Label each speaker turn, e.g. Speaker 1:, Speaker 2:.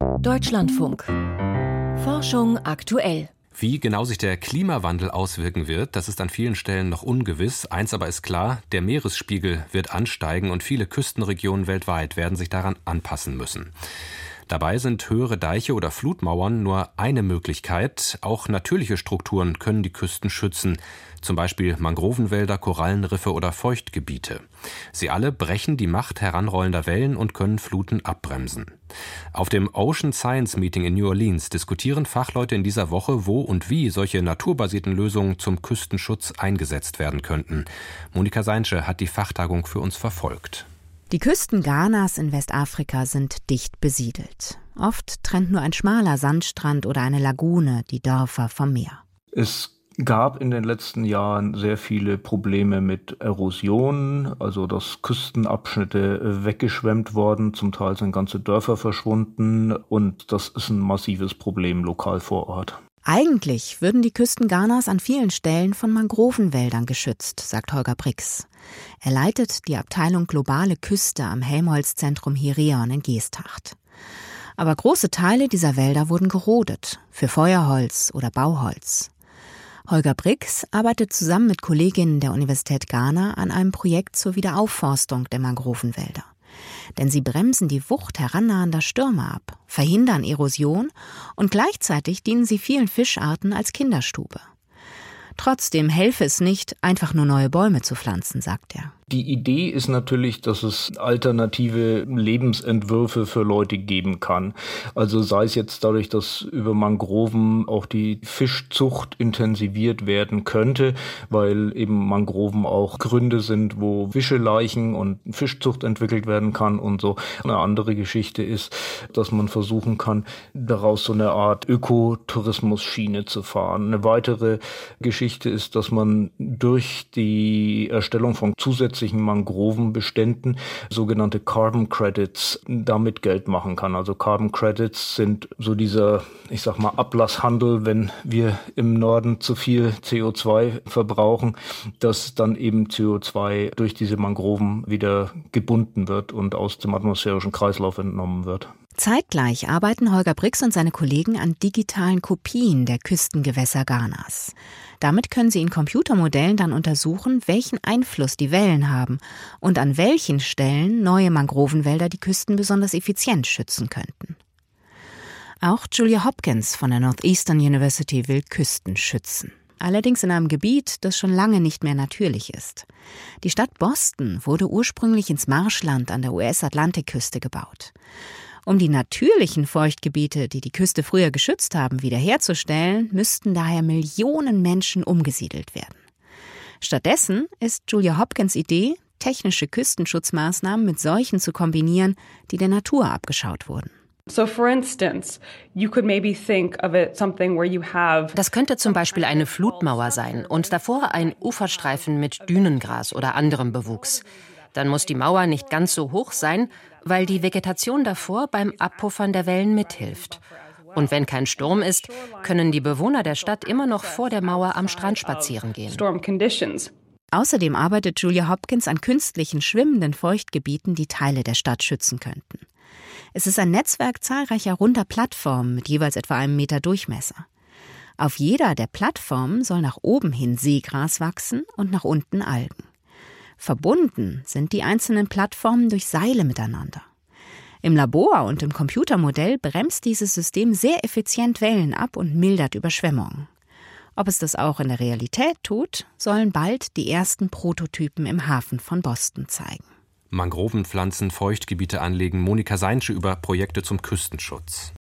Speaker 1: Deutschlandfunk. Forschung aktuell.
Speaker 2: Wie genau sich der Klimawandel auswirken wird, das ist an vielen Stellen noch ungewiss. Eins aber ist klar, der Meeresspiegel wird ansteigen und viele Küstenregionen weltweit werden sich daran anpassen müssen. Dabei sind höhere Deiche oder Flutmauern nur eine Möglichkeit. Auch natürliche Strukturen können die Küsten schützen, zum Beispiel Mangrovenwälder, Korallenriffe oder Feuchtgebiete. Sie alle brechen die Macht heranrollender Wellen und können Fluten abbremsen. Auf dem Ocean Science Meeting in New Orleans diskutieren Fachleute in dieser Woche, wo und wie solche naturbasierten Lösungen zum Küstenschutz eingesetzt werden könnten. Monika Seinsche hat die Fachtagung für uns verfolgt.
Speaker 3: Die Küsten Ghanas in Westafrika sind dicht besiedelt. Oft trennt nur ein schmaler Sandstrand oder eine Lagune die Dörfer vom Meer.
Speaker 4: Es gab in den letzten Jahren sehr viele Probleme mit Erosion, also dass Küstenabschnitte weggeschwemmt worden, zum Teil sind ganze Dörfer verschwunden und das ist ein massives Problem lokal vor Ort.
Speaker 3: Eigentlich würden die Küsten Ghanas an vielen Stellen von Mangrovenwäldern geschützt, sagt Holger Brix. Er leitet die Abteilung Globale Küste am Helmholtz-Zentrum Hirion in Geesthacht. Aber große Teile dieser Wälder wurden gerodet, für Feuerholz oder Bauholz. Holger Brix arbeitet zusammen mit Kolleginnen der Universität Ghana an einem Projekt zur Wiederaufforstung der Mangrovenwälder denn sie bremsen die Wucht herannahender Stürme ab, verhindern Erosion und gleichzeitig dienen sie vielen Fischarten als Kinderstube. Trotzdem helfe es nicht, einfach nur neue Bäume zu pflanzen, sagt er.
Speaker 4: Die Idee ist natürlich, dass es alternative Lebensentwürfe für Leute geben kann. Also sei es jetzt dadurch, dass über Mangroven auch die Fischzucht intensiviert werden könnte, weil eben Mangroven auch Gründe sind, wo Fischeleichen und Fischzucht entwickelt werden kann und so. Eine andere Geschichte ist, dass man versuchen kann, daraus so eine Art Ökotourismus-Schiene zu fahren. Eine weitere Geschichte ist, dass man durch die Erstellung von zusätzlichen zusätzlichen Mangrovenbeständen sogenannte Carbon Credits damit Geld machen kann. Also Carbon Credits sind so dieser, ich sag mal, Ablasshandel, wenn wir im Norden zu viel CO2 verbrauchen, dass dann eben CO2 durch diese Mangroven wieder gebunden wird und aus dem atmosphärischen Kreislauf entnommen wird.
Speaker 3: Zeitgleich arbeiten Holger Brix und seine Kollegen an digitalen Kopien der Küstengewässer Ghanas. Damit können sie in Computermodellen dann untersuchen, welchen Einfluss die Wellen haben und an welchen Stellen neue Mangrovenwälder die Küsten besonders effizient schützen könnten. Auch Julia Hopkins von der Northeastern University will Küsten schützen. Allerdings in einem Gebiet, das schon lange nicht mehr natürlich ist. Die Stadt Boston wurde ursprünglich ins Marschland an der US-Atlantikküste gebaut. Um die natürlichen Feuchtgebiete, die die Küste früher geschützt haben, wiederherzustellen, müssten daher Millionen Menschen umgesiedelt werden. Stattdessen ist Julia Hopkins Idee, technische Küstenschutzmaßnahmen mit solchen zu kombinieren, die der Natur abgeschaut wurden.
Speaker 5: Das
Speaker 6: könnte zum Beispiel eine Flutmauer sein und davor ein Uferstreifen mit Dünengras oder anderem Bewuchs. Dann muss die Mauer nicht ganz so hoch sein, weil die Vegetation davor beim Abpuffern der Wellen mithilft. Und wenn kein Sturm ist, können die Bewohner der Stadt immer noch vor der Mauer am Strand spazieren gehen.
Speaker 3: Außerdem arbeitet Julia Hopkins an künstlichen schwimmenden Feuchtgebieten, die Teile der Stadt schützen könnten. Es ist ein Netzwerk zahlreicher runder Plattformen mit jeweils etwa einem Meter Durchmesser. Auf jeder der Plattformen soll nach oben hin Seegras wachsen und nach unten Algen. Verbunden sind die einzelnen Plattformen durch Seile miteinander. Im Labor und im Computermodell bremst dieses System sehr effizient Wellen ab und mildert Überschwemmungen. Ob es das auch in der Realität tut, sollen bald die ersten Prototypen im Hafen von Boston zeigen.
Speaker 2: Mangrovenpflanzen, Feuchtgebiete anlegen, Monika Seinsche über Projekte zum Küstenschutz.